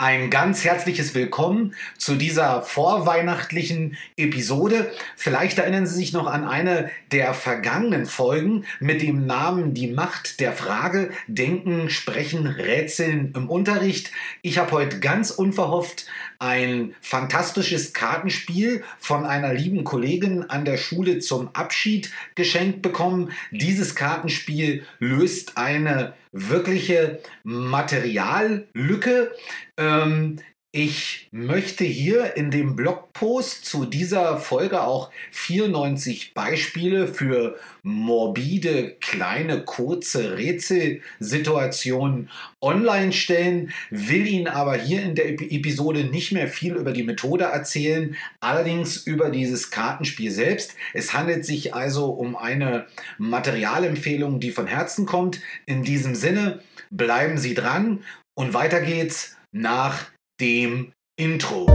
Ein ganz herzliches Willkommen zu dieser vorweihnachtlichen Episode. Vielleicht erinnern Sie sich noch an eine der vergangenen Folgen mit dem Namen Die Macht der Frage, Denken, Sprechen, Rätseln im Unterricht. Ich habe heute ganz unverhofft ein fantastisches Kartenspiel von einer lieben Kollegin an der Schule zum Abschied geschenkt bekommen. Dieses Kartenspiel löst eine wirkliche Materiallücke. Ähm, ich möchte hier in dem Blogpost zu dieser Folge auch 94 Beispiele für morbide, kleine, kurze Rätselsituationen online stellen, will Ihnen aber hier in der Episode nicht mehr viel über die Methode erzählen, allerdings über dieses Kartenspiel selbst. Es handelt sich also um eine Materialempfehlung, die von Herzen kommt. In diesem Sinne, bleiben Sie dran und weiter geht's nach dem Intro.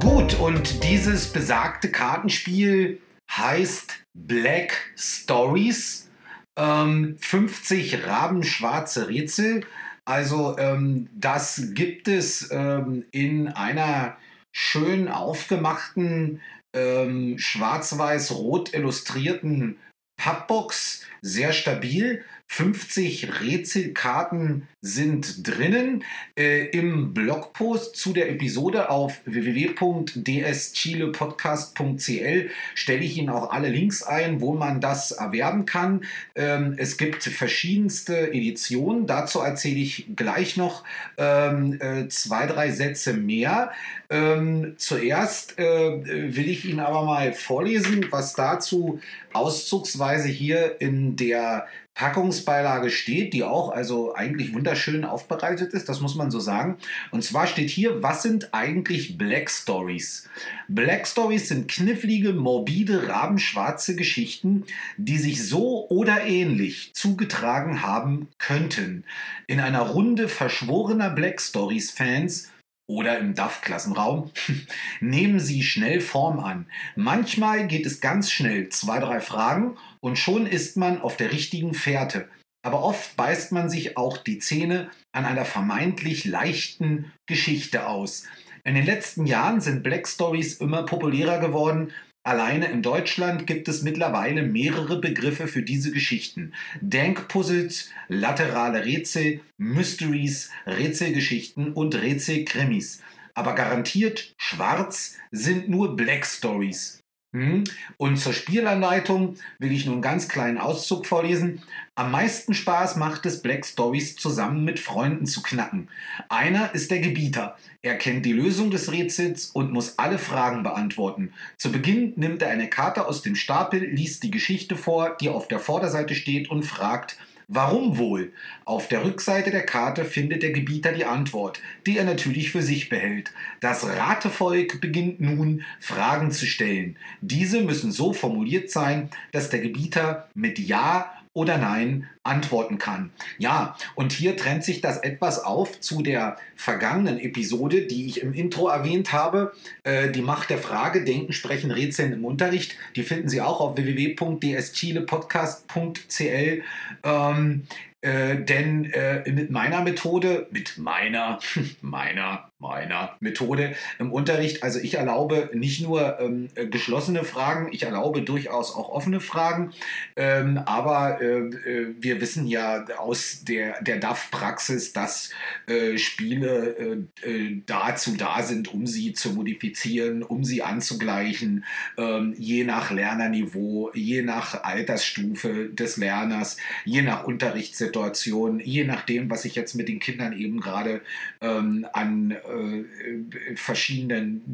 Gut, und dieses besagte Kartenspiel heißt Black Stories. Ähm, 50 rabenschwarze Rätsel. Also ähm, das gibt es ähm, in einer schön aufgemachten, ähm, schwarz-weiß-rot illustrierten Pappbox, sehr stabil. 50 Rätselkarten sind drinnen. Äh, Im Blogpost zu der Episode auf www.dschilepodcast.cl stelle ich Ihnen auch alle Links ein, wo man das erwerben kann. Ähm, es gibt verschiedenste Editionen. Dazu erzähle ich gleich noch ähm, äh, zwei, drei Sätze mehr. Ähm, zuerst äh, will ich Ihnen aber mal vorlesen, was dazu auszugsweise hier in der Packungsbeilage steht, die auch also eigentlich wunderschön aufbereitet ist, das muss man so sagen. Und zwar steht hier, was sind eigentlich Black Stories? Black Stories sind knifflige, morbide, rabenschwarze Geschichten, die sich so oder ähnlich zugetragen haben könnten. In einer Runde verschworener Black Stories Fans oder im DAF-Klassenraum, nehmen sie schnell Form an. Manchmal geht es ganz schnell, zwei, drei Fragen und schon ist man auf der richtigen Fährte. Aber oft beißt man sich auch die Zähne an einer vermeintlich leichten Geschichte aus. In den letzten Jahren sind Black Stories immer populärer geworden Alleine in Deutschland gibt es mittlerweile mehrere Begriffe für diese Geschichten. Denkpuzzles, laterale Rätsel, Mysteries, Rätselgeschichten und Rätselkrimis. Aber garantiert schwarz sind nur Black Stories. Hm? Und zur Spielanleitung will ich nur einen ganz kleinen Auszug vorlesen. Am meisten Spaß macht es, Black Stories zusammen mit Freunden zu knacken. Einer ist der Gebieter. Er kennt die Lösung des Rätsels und muss alle Fragen beantworten. Zu Beginn nimmt er eine Karte aus dem Stapel, liest die Geschichte vor, die auf der Vorderseite steht und fragt, Warum wohl? Auf der Rückseite der Karte findet der Gebieter die Antwort, die er natürlich für sich behält. Das Ratevolk beginnt nun, Fragen zu stellen. Diese müssen so formuliert sein, dass der Gebieter mit Ja oder Nein antworten kann. Ja, und hier trennt sich das etwas auf zu der vergangenen Episode, die ich im Intro erwähnt habe. Äh, die Macht der Frage, Denken, Sprechen, Rätseln im Unterricht. Die finden Sie auch auf www.dschilepodcast.cl. Ähm, äh, denn äh, mit meiner Methode, mit meiner, meiner, meiner Methode im Unterricht, also ich erlaube nicht nur ähm, geschlossene Fragen, ich erlaube durchaus auch offene Fragen, ähm, aber äh, äh wir wissen ja aus der, der DAF-Praxis, dass äh, Spiele äh, dazu da sind, um sie zu modifizieren, um sie anzugleichen, ähm, je nach Lernerniveau, je nach Altersstufe des Lerners, je nach Unterrichtssituation Situation, je nachdem, was ich jetzt mit den Kindern eben gerade ähm, an äh, verschiedenen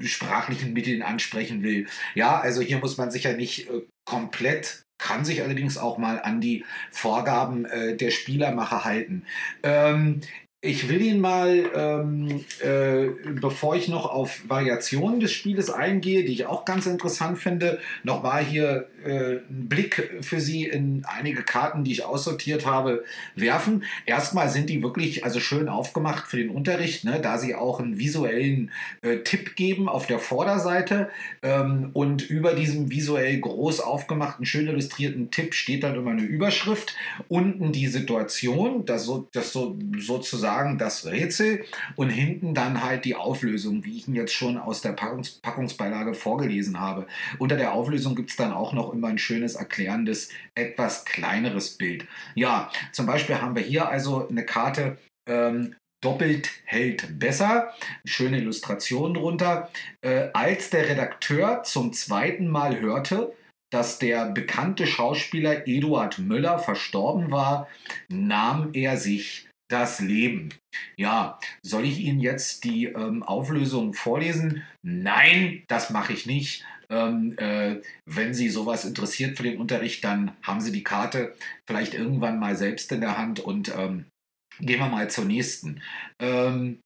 sprachlichen Mitteln ansprechen will. Ja, also hier muss man sich ja nicht äh, komplett kann sich allerdings auch mal an die Vorgaben äh, der Spielermacher halten. Ähm, ich will ihn mal, ähm, äh, bevor ich noch auf Variationen des Spieles eingehe, die ich auch ganz interessant finde, noch mal hier äh, einen Blick für Sie in einige Karten, die ich aussortiert habe, werfen. Erstmal sind die wirklich also schön aufgemacht für den Unterricht, ne, da sie auch einen visuellen äh, Tipp geben auf der Vorderseite. Ähm, und über diesem visuell groß aufgemachten, schön illustrierten Tipp steht dann immer eine Überschrift. Unten die Situation, das, so, das so, sozusagen sozusagen das Rätsel und hinten dann halt die Auflösung, wie ich ihn jetzt schon aus der Packungs Packungsbeilage vorgelesen habe. Unter der Auflösung gibt es dann auch noch immer ein schönes erklärendes, etwas kleineres Bild. Ja, zum Beispiel haben wir hier also eine Karte ähm, doppelt hält besser. Schöne Illustration drunter. Äh, als der Redakteur zum zweiten Mal hörte, dass der bekannte Schauspieler Eduard Möller verstorben war, nahm er sich das Leben. Ja, soll ich Ihnen jetzt die ähm, Auflösung vorlesen? Nein, das mache ich nicht. Ähm, äh, wenn Sie sowas interessiert für den Unterricht, dann haben Sie die Karte vielleicht irgendwann mal selbst in der Hand und ähm, gehen wir mal zur nächsten. Ähm,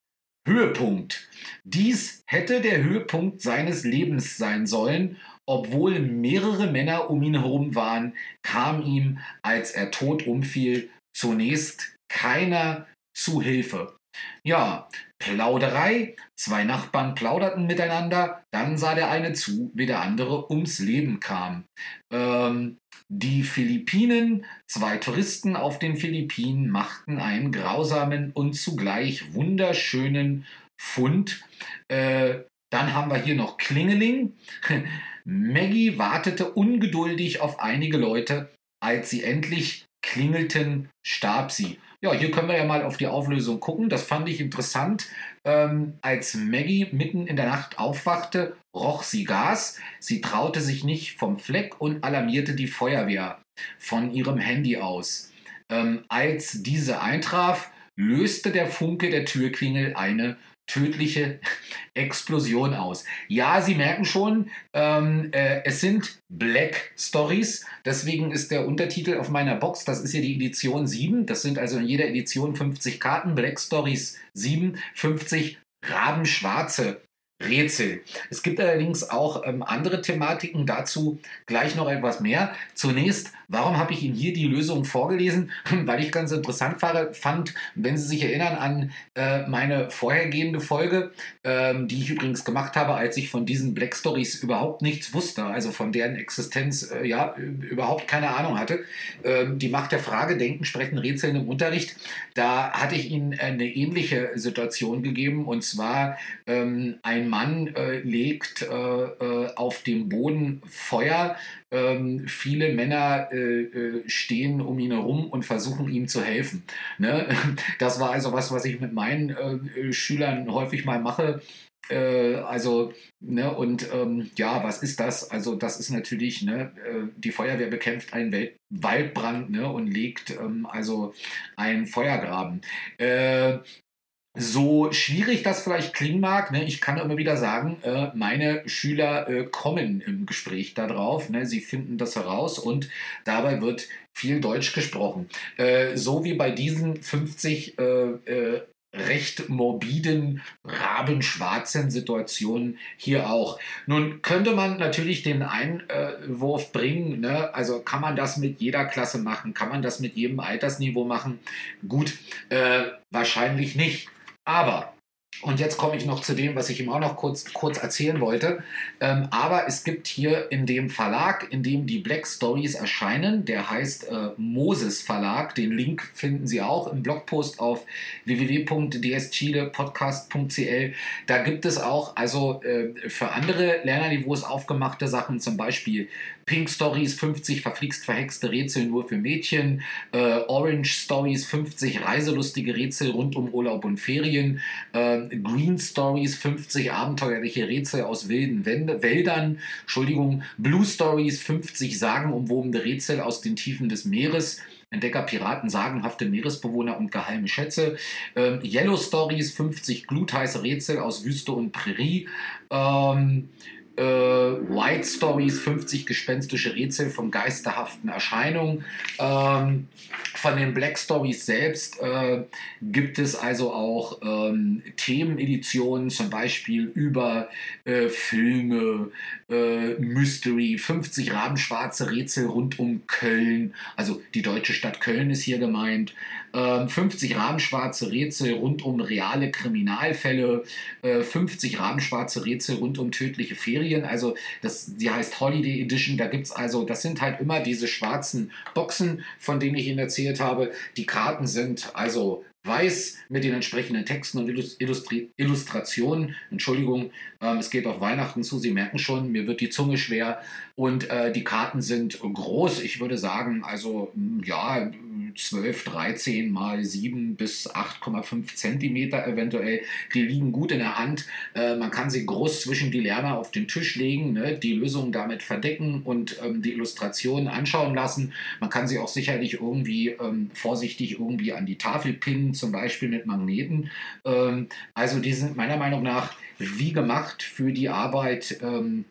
Höhepunkt. Dies hätte der Höhepunkt seines Lebens sein sollen. Obwohl mehrere Männer um ihn herum waren, kam ihm, als er tot umfiel, zunächst keiner zu Hilfe. Ja, Plauderei. Zwei Nachbarn plauderten miteinander, dann sah der eine zu, wie der andere ums Leben kam. Ähm, die Philippinen, zwei Touristen auf den Philippinen, machten einen grausamen und zugleich wunderschönen Fund. Äh, dann haben wir hier noch Klingeling. Maggie wartete ungeduldig auf einige Leute. Als sie endlich klingelten, starb sie. Ja, hier können wir ja mal auf die Auflösung gucken. Das fand ich interessant. Ähm, als Maggie mitten in der Nacht aufwachte, roch sie Gas. Sie traute sich nicht vom Fleck und alarmierte die Feuerwehr von ihrem Handy aus. Ähm, als diese eintraf, löste der Funke der Türklingel eine tödliche Explosion aus. Ja, Sie merken schon, ähm, äh, es sind Black Stories. Deswegen ist der Untertitel auf meiner Box, das ist hier die Edition 7. Das sind also in jeder Edition 50 Karten. Black Stories 7, 50 Rabenschwarze Rätsel. Es gibt allerdings auch ähm, andere Thematiken, dazu gleich noch etwas mehr. Zunächst, warum habe ich Ihnen hier die Lösung vorgelesen? Weil ich ganz interessant fand, wenn Sie sich erinnern an äh, meine vorhergehende Folge, ähm, die ich übrigens gemacht habe, als ich von diesen Black Stories überhaupt nichts wusste, also von deren Existenz äh, ja überhaupt keine Ahnung hatte. Ähm, die Macht der Frage, Denken, Sprechen, Rätseln im Unterricht, da hatte ich Ihnen eine ähnliche Situation gegeben und zwar ähm, Mann äh, legt äh, äh, auf dem Boden Feuer. Ähm, viele Männer äh, äh, stehen um ihn herum und versuchen ihm zu helfen. Ne? Das war also was, was ich mit meinen äh, Schülern häufig mal mache. also, ne, und ähm, ja, was ist das? Also, das ist natürlich, ne, die Feuerwehr bekämpft einen Welt Waldbrand ne, und legt ähm, also einen Feuergraben. Äh, so schwierig das vielleicht klingen mag, ne, ich kann immer wieder sagen, äh, meine Schüler äh, kommen im Gespräch darauf. Ne, sie finden das heraus und dabei wird viel Deutsch gesprochen. Äh, so wie bei diesen 50 äh, äh, recht morbiden, rabenschwarzen Situationen hier auch. Nun könnte man natürlich den Einwurf bringen, ne? also kann man das mit jeder Klasse machen, kann man das mit jedem Altersniveau machen? Gut, äh, wahrscheinlich nicht. Aber und jetzt komme ich noch zu dem, was ich ihm auch noch kurz, kurz erzählen wollte. Ähm, aber es gibt hier in dem Verlag, in dem die Black Stories erscheinen, der heißt äh, Moses Verlag. Den Link finden Sie auch im Blogpost auf www.dschilepodcast.cl. Da gibt es auch also äh, für andere Lernerniveaus aufgemachte Sachen, zum Beispiel Pink Stories 50 verflixt verhexte Rätsel nur für Mädchen, äh, Orange Stories 50 reiselustige Rätsel rund um Urlaub und Ferien, äh, Green Stories 50 abenteuerliche Rätsel aus wilden Wäldern, Entschuldigung, Blue Stories 50 sagenumwobene Rätsel aus den Tiefen des Meeres, Entdecker, Piraten, sagenhafte Meeresbewohner und geheime Schätze. Ähm, Yellow Stories, 50 glutheiße Rätsel aus Wüste und Prärie. Ähm, äh, White Stories, 50 gespenstische Rätsel von geisterhaften Erscheinungen. Ähm, von den Black Stories selbst äh, gibt es also auch ähm, Themeneditionen, zum Beispiel über äh, Filme, äh, Mystery, 50 rabenschwarze Rätsel rund um Köln, also die deutsche Stadt Köln ist hier gemeint, 50 ähm, rabenschwarze Rätsel rund um reale Kriminalfälle, 50 äh, rabenschwarze Rätsel rund um tödliche Ferien. Also das, die heißt Holiday Edition. Da gibt es also, das sind halt immer diese schwarzen Boxen, von denen ich Ihnen erzählt habe. Die Karten sind also weiß mit den entsprechenden Texten und Illustri Illustrationen. Entschuldigung, ähm, es geht auf Weihnachten zu, Sie merken schon, mir wird die Zunge schwer. Und äh, die Karten sind groß, ich würde sagen, also ja, 12, 13 mal 7 bis 8,5 Zentimeter eventuell. Die liegen gut in der Hand. Äh, man kann sie groß zwischen die Lerner auf den Tisch legen, ne, die Lösung damit verdecken und ähm, die Illustrationen anschauen lassen. Man kann sie auch sicherlich irgendwie ähm, vorsichtig irgendwie an die Tafel pinnen, zum Beispiel mit Magneten. Ähm, also die sind meiner Meinung nach wie gemacht für die Arbeit ähm,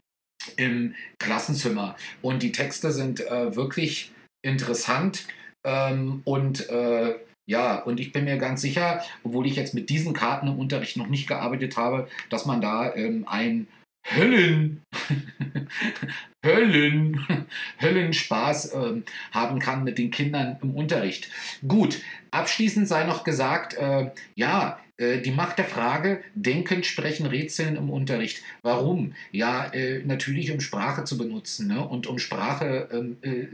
im Klassenzimmer. Und die Texte sind äh, wirklich interessant. Ähm, und äh, ja, und ich bin mir ganz sicher, obwohl ich jetzt mit diesen Karten im Unterricht noch nicht gearbeitet habe, dass man da ähm, ein Höllen, Höllen, Höllenspaß äh, haben kann mit den Kindern im Unterricht. Gut, abschließend sei noch gesagt, äh, ja, die Macht der Frage, Denken, Sprechen, Rätseln im Unterricht. Warum? Ja, äh, natürlich um Sprache zu benutzen ne? und um Sprache ähm, äh,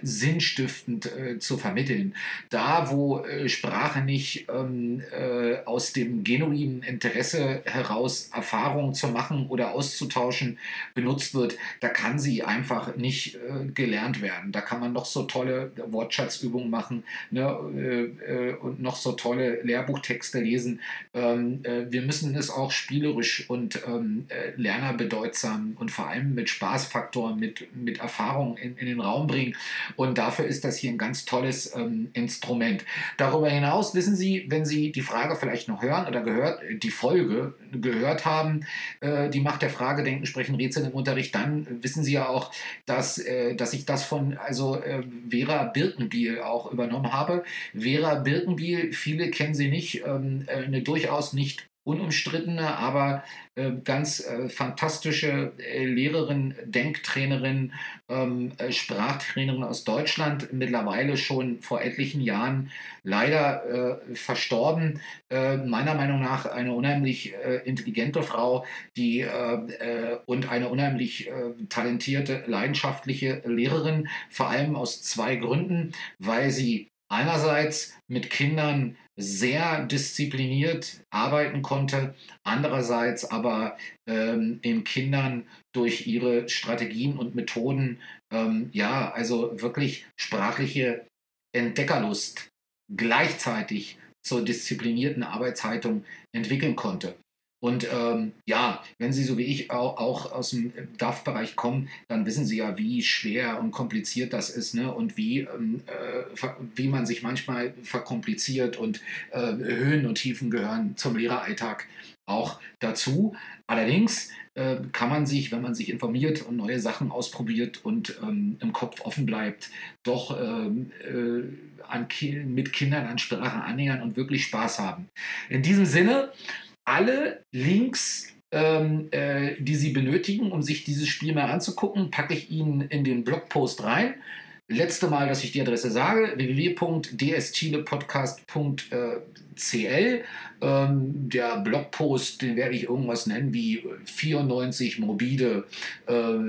sinnstiftend äh, zu vermitteln. Da, wo äh, Sprache nicht ähm, äh, aus dem genuinen Interesse heraus Erfahrungen zu machen oder auszutauschen benutzt wird, da kann sie einfach nicht gelernt werden. Da kann man noch so tolle Wortschatzübungen machen ne? und noch so tolle Lehrbuchtexte lesen lesen. Ähm, äh, wir müssen es auch spielerisch und ähm, äh, lernerbedeutsam und vor allem mit Spaßfaktor, mit, mit Erfahrung in, in den Raum bringen. Und dafür ist das hier ein ganz tolles ähm, Instrument. Darüber hinaus wissen Sie, wenn Sie die Frage vielleicht noch hören oder gehört, die Folge gehört haben, äh, die Macht der Frage, Denken, Sprechen, Rätsel im Unterricht, dann wissen Sie ja auch, dass, äh, dass ich das von also äh, Vera Birkenbiel auch übernommen habe. Vera Birkenbiel, viele kennen sie nicht, ähm, äh, eine durchaus nicht unumstrittene, aber äh, ganz äh, fantastische äh, Lehrerin, Denktrainerin, ähm, äh, Sprachtrainerin aus Deutschland, mittlerweile schon vor etlichen Jahren leider verstorben. Meiner Meinung nach eine unheimlich intelligente Frau, die und eine unheimlich talentierte, leidenschaftliche Lehrerin, vor allem aus zwei Gründen, weil sie einerseits mit Kindern sehr diszipliniert arbeiten konnte, andererseits aber ähm, in Kindern durch ihre Strategien und Methoden, ähm, ja, also wirklich sprachliche Entdeckerlust gleichzeitig zur disziplinierten Arbeitshaltung entwickeln konnte. Und ähm, ja, wenn Sie so wie ich auch, auch aus dem DAF-Bereich kommen, dann wissen Sie ja, wie schwer und kompliziert das ist ne? und wie, ähm, äh, wie man sich manchmal verkompliziert und äh, Höhen und Tiefen gehören zum Lehreralltag auch dazu. Allerdings äh, kann man sich, wenn man sich informiert und neue Sachen ausprobiert und ähm, im Kopf offen bleibt, doch ähm, äh, an mit Kindern an Sprache annähern und wirklich Spaß haben. In diesem Sinne, alle Links, ähm, äh, die Sie benötigen, um sich dieses Spiel mal anzugucken, packe ich Ihnen in den Blogpost rein. Letzte Mal, dass ich die Adresse sage, www.dschilepodcast.cl. Ähm, der Blogpost, den werde ich irgendwas nennen wie 94 morbide äh, äh,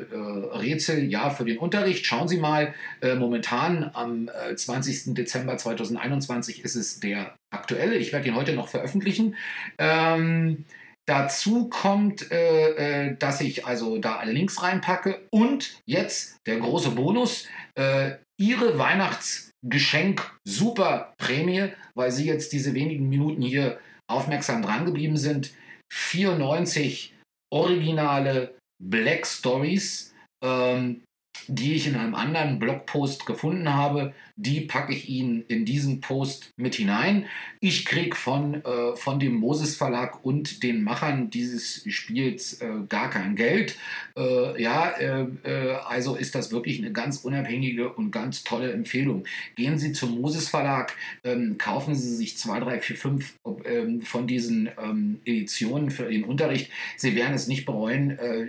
Rätsel, ja, für den Unterricht. Schauen Sie mal, äh, momentan am 20. Äh, Dezember 2021 ist es der aktuelle. Ich werde ihn heute noch veröffentlichen. Ähm, Dazu kommt, äh, äh, dass ich also da alle Links reinpacke und jetzt der große Bonus, äh, Ihre Weihnachtsgeschenk super Prämie, weil Sie jetzt diese wenigen Minuten hier aufmerksam dran geblieben sind. 94 originale Black Stories ähm, die ich in einem anderen Blogpost gefunden habe, die packe ich Ihnen in diesen Post mit hinein. Ich kriege von, äh, von dem Moses Verlag und den Machern dieses Spiels äh, gar kein Geld. Äh, ja, äh, äh, also ist das wirklich eine ganz unabhängige und ganz tolle Empfehlung. Gehen Sie zum Moses Verlag, ähm, kaufen Sie sich zwei, drei, vier, fünf ähm, von diesen ähm, Editionen für den Unterricht. Sie werden es nicht bereuen äh,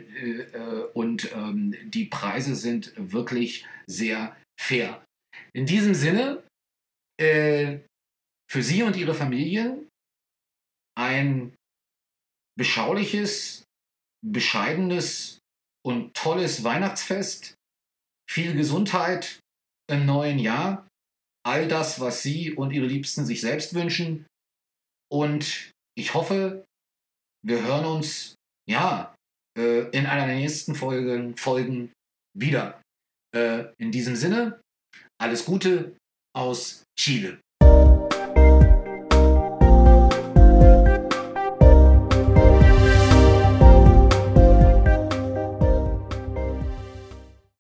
und ähm, die Preise sind wirklich sehr fair. In diesem Sinne, äh, für Sie und Ihre Familie ein beschauliches, bescheidenes und tolles Weihnachtsfest, viel Gesundheit im neuen Jahr, all das, was Sie und Ihre Liebsten sich selbst wünschen. Und ich hoffe, wir hören uns, ja, äh, in einer der nächsten Folgen, Folgen wieder. Äh, in diesem Sinne, alles Gute aus Chile.